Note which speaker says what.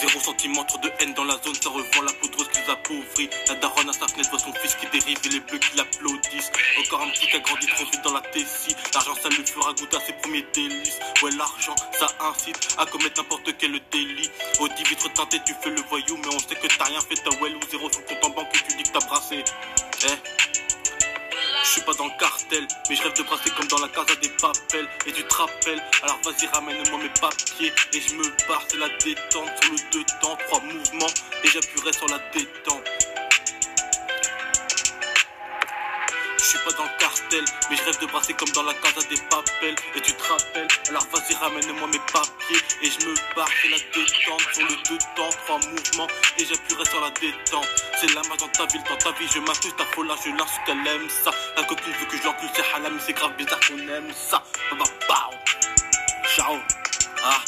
Speaker 1: Zéro sentiment, trop de haine dans la zone, ça revend la poudreuse qui les appauvrit. La daronne à sa fenêtre voit son fils qui dérive et les bleus qui l'applaudissent. Encore un petit qui a grandi trop vite dans la tessie. L'argent, ça le fera goûter à ses premiers délices. Ouais, l'argent, ça incite à commettre n'importe quel délit. Au 10 vitres teintées, tu fais le voyou, mais on sait que t'as rien fait, t'as well ou zéro sur compte en banque je suis pas dans le cartel, mais je rêve de brasser comme dans la casa des papels. Et tu te rappelles, alors vas-y ramène-moi mes papiers. Et je me barre, c'est la détente sur le deux temps, trois mouvements, et j'appuierai sur la détente. Je suis pas dans le cartel, mais je rêve de brasser comme dans la casa des papels. Et tu te rappelles, alors vas-y ramène-moi mes papiers. Et je me barre, c'est la détente sur le deux temps, trois mouvements, et j'appuierai sur la détente. C'est la main dans ta ville, dans ta vie, je m'accuse ta folle, je lance qu'elle aime ça. La copine veut que je l'encule, c'est halal, mais c'est grave bizarre qu'on aime ça.